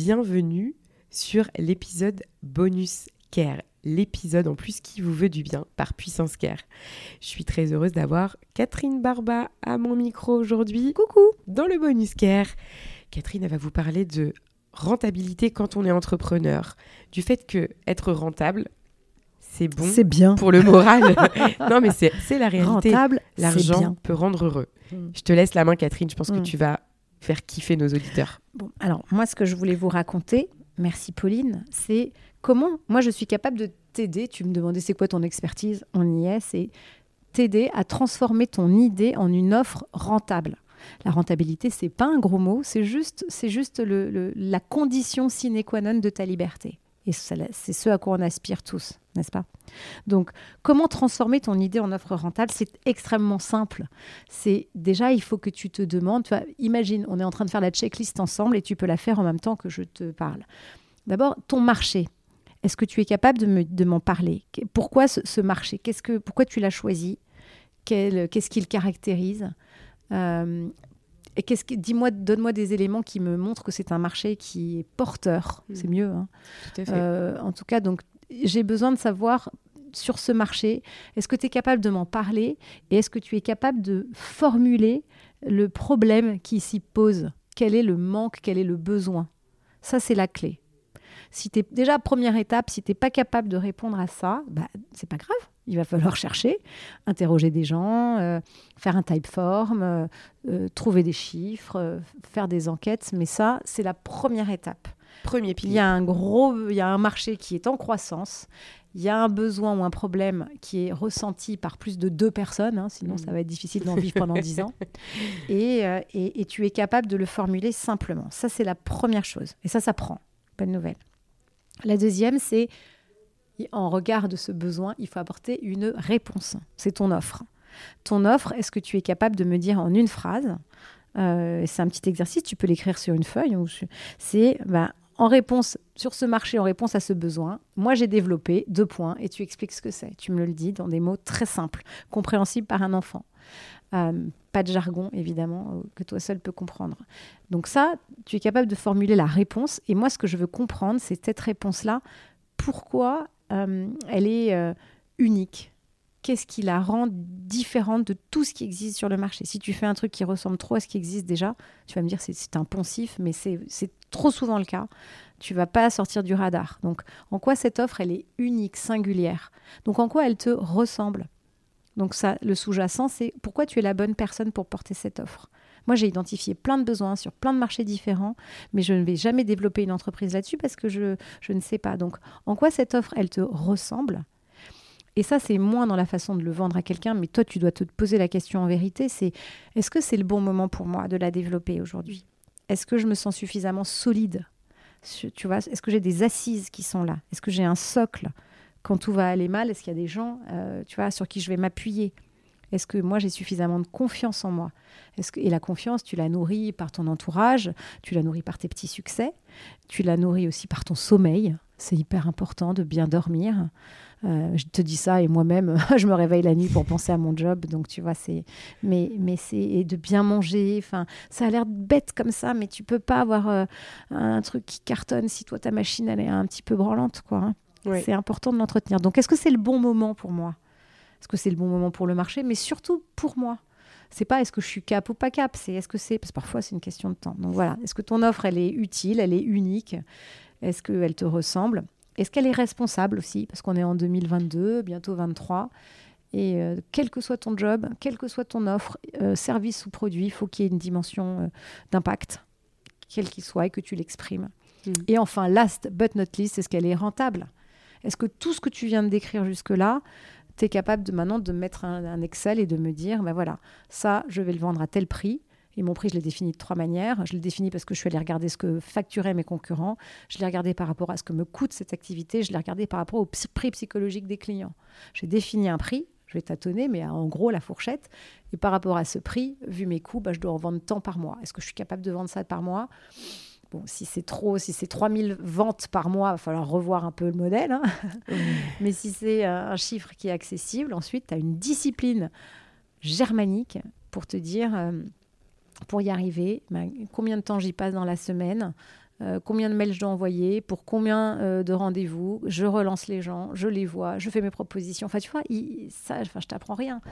Bienvenue sur l'épisode Bonus Care, l'épisode en plus qui vous veut du bien par Puissance Care. Je suis très heureuse d'avoir Catherine Barba à mon micro aujourd'hui. Coucou Dans le Bonus Care. Catherine elle va vous parler de rentabilité quand on est entrepreneur, du fait que être rentable, c'est bon c'est bien. pour le moral. non mais c'est c'est la réalité. Rentable, L'argent bien. peut rendre heureux. Mm. Je te laisse la main Catherine, je pense que Mm. tu vas faire kiffer nos auditeurs. Bon, alors moi, ce que je voulais vous raconter, merci Pauline, c'est comment moi je suis capable de t'aider. Tu me demandais c'est quoi ton expertise, on y est, c'est t'aider à transformer ton idée en une offre rentable. La rentabilité, c'est pas un gros mot, c'est juste, c'est juste le- la condition sine qua non de ta liberté. Et c'est ce à quoi on aspire tous, n'est-ce pas? Donc, comment transformer ton idée en offre rentable? C'est extrêmement simple. C'est déjà, il faut que tu te demandes. Tu imagine, on est en train de faire la checklist ensemble et tu peux la faire en même temps que je te parle. D'abord, ton marché. Est-ce que tu es capable de me- de m'en parler? Pourquoi ce, marché? Qu'est-ce que, Pourquoi tu l'as choisi? Qu'est-ce qui le caractérise? Euh, et qu'est-ce que, dis-moi, donne-moi des éléments qui me montrent que c'est un marché qui est porteur. Mm. C'est mieux. hein. Tout à fait. Euh, en tout cas, donc, j'ai besoin de savoir sur ce marché, est-ce que tu es capable de m'en parler et est-ce que tu es capable de formuler le problème qui s'y pose? Quel est le manque? Quel est le besoin? Ça, c'est la clé. Si es déjà première étape, si tu n'es pas capable de répondre à ça, bah, c'est pas grave. Il va falloir chercher, interroger des gens, euh, faire un typeform, euh, euh, trouver des chiffres, euh, faire des enquêtes. Mais ça, c'est la première étape. Premier Il pilier. y a un gros, il y a un marché qui est en croissance. Il y a un besoin ou un problème qui est ressenti par plus de deux personnes, hein, sinon ça va être difficile d'en vivre pendant dix ans. Et, euh, et, et tu es capable de le formuler simplement. Ça, c'est la première chose. Et ça, ça prend. Bonne nouvelle. La deuxième, c'est en regard de ce besoin, il faut apporter une réponse. C'est ton offre. Ton offre, est-ce que tu es capable de me dire en une phrase euh, C'est un petit exercice, tu peux l'écrire sur une feuille. C'est bah, en réponse sur ce marché, en réponse à ce besoin, moi j'ai développé deux points et tu expliques ce que c'est. Tu me le dis dans des mots très simples, compréhensibles par un enfant. Euh, pas de jargon, évidemment, euh, que toi seul peux comprendre. Donc ça, tu es capable de formuler la réponse. Et moi, ce que je veux comprendre, c'est cette réponse-là. Pourquoi euh, elle est euh, unique Qu'est-ce qui la rend différente de tout ce qui existe sur le marché? Si tu fais un truc qui ressemble trop à ce qui existe déjà, tu vas me dire c'est un poncif, mais c'est c'est trop souvent le cas. Tu vas pas sortir du radar. Donc, en quoi cette offre, elle est unique, singulière? Donc, en quoi elle te ressemble? Donc, ça, le sous-jacent, c'est pourquoi tu es la bonne personne pour porter cette offre? Moi, j'ai identifié plein de besoins sur plein de marchés différents, mais je ne vais jamais développer une entreprise là-dessus parce que je, ne sais pas. Donc, en quoi cette offre, elle te ressemble? Et ça, c'est moins dans la façon de le vendre à quelqu'un, mais toi, tu dois te poser la question en vérité, c'est est-ce que c'est le bon moment pour moi de la développer aujourd'hui? Est-ce que je me sens suffisamment solide? Est-ce que j'ai des assises qui sont là? Est-ce que j'ai un socle? Quand tout va aller mal Est-ce qu'il y a des gens, euh, tu vois, sur qui je vais m'appuyer? Est-ce que moi j'ai suffisamment de confiance en moi? Est-ce que et la confiance, tu la nourris par ton entourage, tu la nourris par tes petits succès, tu la nourris aussi par ton sommeil? C'est hyper important de bien dormir. Euh, je te dis ça et moi-même, je me réveille la nuit pour penser à mon job. Donc, tu vois, c'est. Mais, mais c'est. Et de bien manger. Enfin, ça a l'air bête comme ça, mais tu peux pas avoir euh, un truc qui cartonne si toi, ta machine, elle est un petit peu branlante, quoi. hein. Oui. C'est important de l'entretenir. Donc, est-ce que c'est le bon moment pour moi? Est-ce que c'est le bon moment pour le marché? Mais surtout pour moi. C'est pas est-ce que je suis cap ou pas cap, c'est est-ce que c'est. Parce que parfois, c'est une question de temps. Donc, voilà. Est-ce que ton offre, elle est utile, elle est unique? Est-ce qu'elle te ressemble? Est-ce qu'elle est responsable aussi? Parce qu'on est en 2022, bientôt 23. Et euh, quel que soit ton job, quelle que soit ton offre, euh, service ou produit, il faut qu'il y ait une dimension euh, d'impact, quel qu'il soit, et que tu l'exprimes. Mm. Et enfin, last but not least, est-ce qu'elle est rentable? Est-ce que tout ce que tu viens de décrire jusque-là, tu es capable de maintenant de mettre un, Excel et de me dire, ben voilà, ça, je vais le vendre à tel prix. Et mon prix, je l'ai défini de trois manières. Je l'ai défini parce que je suis allée regarder ce que facturaient mes concurrents. Je l'ai regardé par rapport à ce que me coûte cette activité. Je l'ai regardé par rapport au prix psychologique des clients. J'ai défini un prix. Je vais tâtonner, mais en gros, la fourchette. Et par rapport à ce prix, vu mes coûts, bah, je dois en vendre tant par mois. Est-ce que je suis capable de vendre ça par mois? Bon, si c'est trop, si c'est 3000 ventes par mois, il va falloir revoir un peu le modèle. Hein. Mais si c'est euh, un chiffre qui est accessible, ensuite, tu as une discipline germanique pour te dire, euh, pour y arriver, ben, combien de temps j'y passe dans la semaine, euh, combien de mails je dois envoyer, pour combien de rendez-vous, je relance les gens, je les vois, je fais mes propositions. Enfin, tu vois, ça, enfin, je t'apprends rien.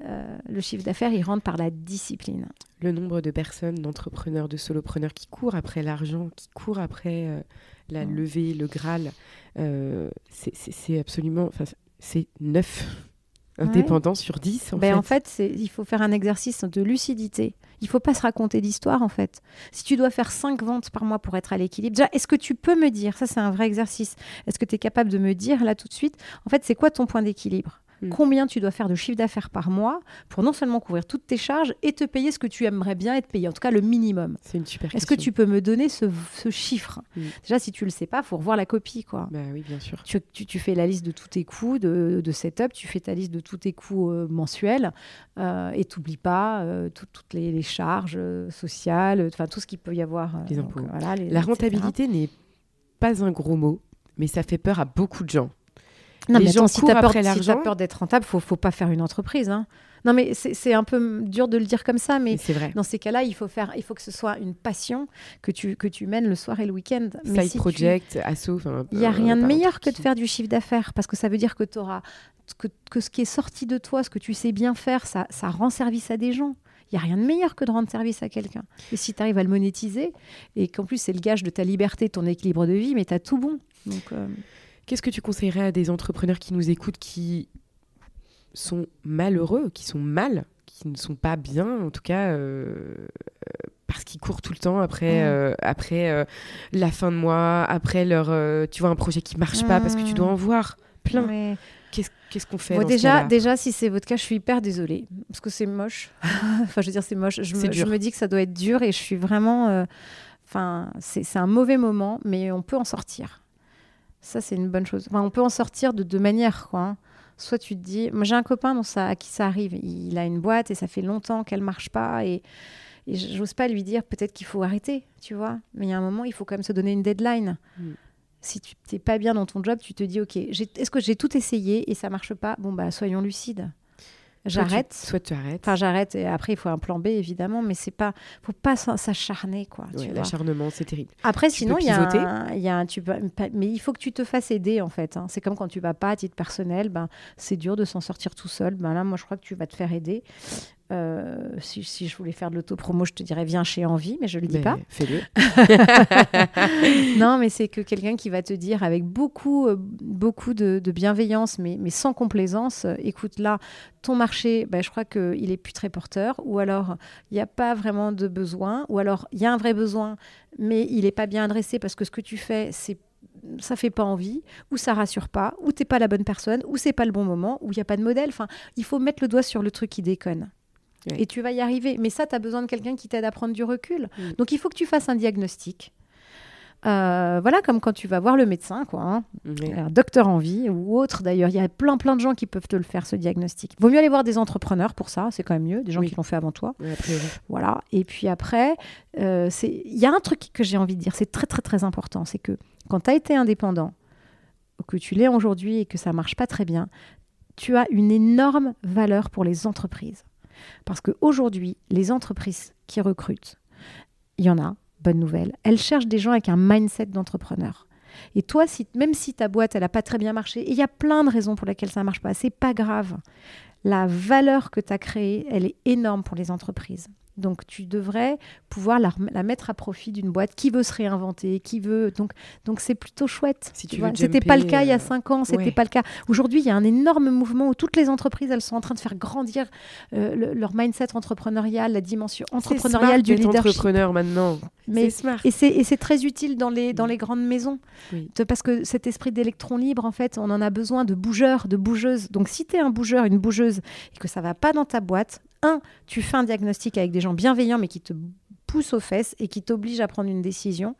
Euh, le chiffre d'affaires, il rentre par la discipline. Le nombre de personnes, d'entrepreneurs, de solopreneurs qui courent après l'argent, qui courent après euh, la levée, le Graal, euh, c'est absolument. C'est neuf indépendants sur 10. En ben, fait, en fait il faut faire un exercice de lucidité. Il ne faut pas se raconter d'histoire, en fait. Si tu dois faire 5 ventes par mois pour être à l'équilibre, déjà, est-ce que tu peux me dire, ça c'est un vrai exercice, est-ce que tu es capable de me dire là tout de suite, en fait, c'est quoi ton point d'équilibre? Mm. combien tu dois faire de chiffre d'affaires par mois pour non seulement couvrir toutes tes charges et te payer ce que tu aimerais bien être payé, en tout cas le minimum. C'est une super Est-ce que tu peux me donner ce, chiffre? Mm. Déjà, si tu le sais pas, faut revoir la copie. Quoi. Bah oui, bien sûr. Tu, fais la liste de tous tes coûts de, setup, tu fais ta liste de tous tes coûts euh, mensuels euh, et tu n'oublies pas euh, toutes les, charges sociales, enfin tout ce qu'il peut y avoir. les impôts. la rentabilité n'est pas un gros mot, mais ça fait peur à beaucoup de gens. Non, mais si tu as peur, d'être rentable, faut, faut pas faire une entreprise. Hein. Non, mais c'est un peu dur de le dire comme ça, mais, vrai. dans ces cas-là, il faut faire, il faut que ce soit une passion que tu que tu mènes le soir et le week-end. Side project, asso. Il n'y a rien de meilleur que de faire du chiffre d'affaires parce que ça veut dire que tu auras que, que, ce qui est sorti de toi, ce que tu sais bien faire, ça, ça rend service à des gens. Il n'y a rien de meilleur que de rendre service à quelqu'un. Et si tu arrives à le monétiser, et qu'en plus c'est le gage de ta liberté, ton équilibre de vie, mais tu as tout bon. Donc, euh, Qu'est-ce que tu conseillerais à des entrepreneurs qui nous écoutent, qui sont malheureux, qui sont mal, qui ne sont pas bien, en tout cas, euh, parce qu'ils courent tout le temps après, mmh. euh, après euh, la fin de mois, après leur, tu vois, un projet qui marche pas, parce que tu dois en voir plein. Qu'est-ce qu'on fait déjà, déjà, si c'est votre cas, je suis hyper désolée parce que c'est moche. enfin, je veux dire, c'est moche. Je me, je me, dis que ça doit être dur et je suis vraiment. Enfin, c'est un mauvais moment, mais on peut en sortir. Ça, c'est une bonne chose. on peut en sortir de deux manières, quoi. Hein. Soit tu te dis, moi j'ai un copain dont ça, à qui ça arrive, il a une boîte et ça fait longtemps qu'elle marche pas et, et j'ose pas lui dire peut-être qu'il faut arrêter, tu vois. Mais il y a un moment, il faut quand même se donner une deadline. Mm. Si tu n'es pas bien dans ton job, tu te dis, ok, est-ce que j'ai tout essayé et ça marche pas? Bon bah soyons lucides j'arrête. Soit tu arrêtes. Enfin, j'arrête et après il faut un plan B évidemment, mais c'est pas, faut pas s'acharner quoi. L'acharnement, c'est terrible. Après, sinon il y a, un, y a un, tu mais il faut que tu te fasses aider en fait. Hein. C'est comme quand tu vas pas à titre personnel, ben c'est dur de s'en sortir tout seul. Ben là, moi je crois que tu vas te faire aider. Euh, si, si, je voulais faire de l'autopromo, je te dirais viens chez Envie, mais je le dis pas. Fais-le. non, mais c'est que quelqu'un qui va te dire avec beaucoup, euh, beaucoup de, bienveillance, mais, mais sans complaisance, euh, écoute là, ton marché, ben, je crois qu'il est plus très porteur, ou alors il n'y a pas vraiment de besoin, ou alors il y a un vrai besoin, mais il n'est pas bien adressé parce que ce que tu fais, c'est ça fait pas envie, ou ça rassure pas, ou t'es pas la bonne personne, ou c'est pas le bon moment, ou il y a pas de modèle. Enfin, il faut mettre le doigt sur le truc qui déconne. Et tu vas y arriver. Mais ça, tu as besoin de quelqu'un qui t'aide à prendre du recul. Mm. Donc, il faut que tu fasses un diagnostic. Euh, voilà, comme quand tu vas voir le médecin, quoi, hein. un docteur en vie ou autre d'ailleurs. Il y a plein, plein de gens qui peuvent te le faire, ce diagnostic. Vaut mieux aller voir des entrepreneurs pour ça, c'est quand même mieux, des gens qui l'ont fait avant toi. voilà. Et puis après, euh, il y a un truc que j'ai envie de dire, c'est très, très, très important c'est que quand tu as été indépendant, que tu l'es aujourd'hui et que ça marche pas très bien, tu as une énorme valeur pour les entreprises. Parce qu'aujourd'hui, les entreprises qui recrutent, il y en a, bonne nouvelle, elles cherchent des gens avec un mindset d'entrepreneur. Et toi, si, même si ta boîte, elle n'a pas très bien marché, il y a plein de raisons pour lesquelles ça ne marche pas, c'est pas grave. La valeur que tu as créée, elle est énorme pour les entreprises. Donc tu devrais pouvoir la, mettre à profit d'une boîte qui veut se réinventer, qui veut. Donc donc c'est plutôt chouette. Si c'était pas le cas il y a euh, cinq ans, c'était pas le cas. Aujourd'hui, il y a un énorme mouvement où toutes les entreprises, elles sont en train de faire grandir euh, leur mindset entrepreneurial, la dimension entrepreneuriale du leadership. entrepreneur maintenant. Mais smart. et c'est très utile dans les dans les grandes maisons parce que cet esprit d'électron libre, en fait, on en a besoin de bougeurs, de bougeuses. Donc si tu es un bougeur, une bougeuse et que ça va pas dans ta boîte, un, tu fais un diagnostic avec des gens bienveillants, mais qui te poussent aux fesses et qui t'obligent à prendre une décision.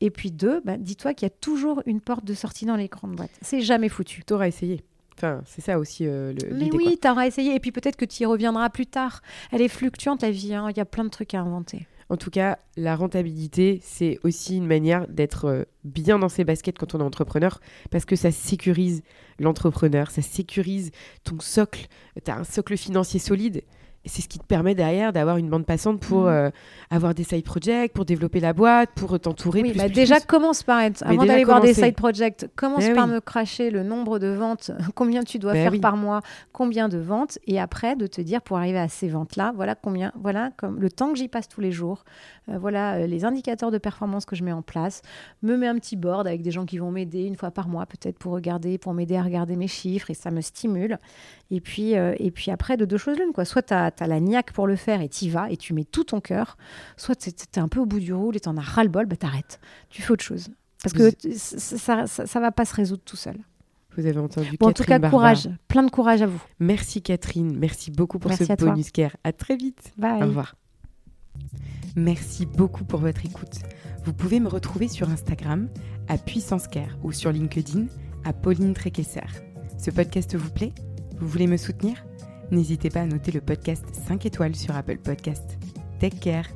Et puis deux, bah, dis-toi qu'il y a toujours une porte de sortie dans les grandes boîtes. C'est jamais foutu. T'auras essayé. Enfin, c'est ça aussi euh, le. Mais oui, tu auras essayé. Et puis peut-être que tu y reviendras plus tard. Elle est fluctuante, la vie. hein. Il y a plein de trucs à inventer. En tout cas, la rentabilité, c'est aussi une manière d'être euh, bien dans ses baskets quand on est entrepreneur, parce que ça sécurise l'entrepreneur, ça sécurise ton socle. Tu as un socle financier solide. Et c'est ce qui te permet derrière d'avoir une bande passante pour Mhm. euh, avoir des side projects, pour développer la boîte, pour t'entourer. Oui, plus, bah plus, déjà plus. commence par être, Mais avant d'aller voir des side projects, commence Eh par oui. me cracher le nombre de ventes, combien tu dois Ben faire oui. par mois, combien de ventes, et après de te dire pour arriver à ces ventes-là, voilà combien, voilà comme le temps que j'y passe tous les jours, euh, voilà euh, les indicateurs de performance que je mets en place, me mets un petit board avec des gens qui vont m'aider une fois par mois peut-être pour regarder, pour m'aider à regarder mes chiffres et ça me stimule. Et puis, et puis après de deux choses l'une quoi, soit tu as, la niaque pour le faire et tu y vas et tu mets tout ton cœur, soit tu es un peu au bout du roule et tu en as ras le bol, bah t'arrêtes, tu fais autre chose. Parce que ça, ça, va pas se résoudre tout seul. Vous avez entendu Bon, en tout cas, Barba. courage. Plein de courage à vous. Merci Catherine, merci beaucoup pour Merci ce à toi. bonus care. À très vite. Bye. Au revoir. Merci beaucoup pour votre écoute. Vous pouvez me retrouver sur Instagram à Puissance Care ou sur LinkedIn à Pauline Tréquesser. Ce podcast vous plaît? Vous voulez me soutenir? N'hésitez pas à noter le podcast 5 étoiles sur Apple Podcast. Take care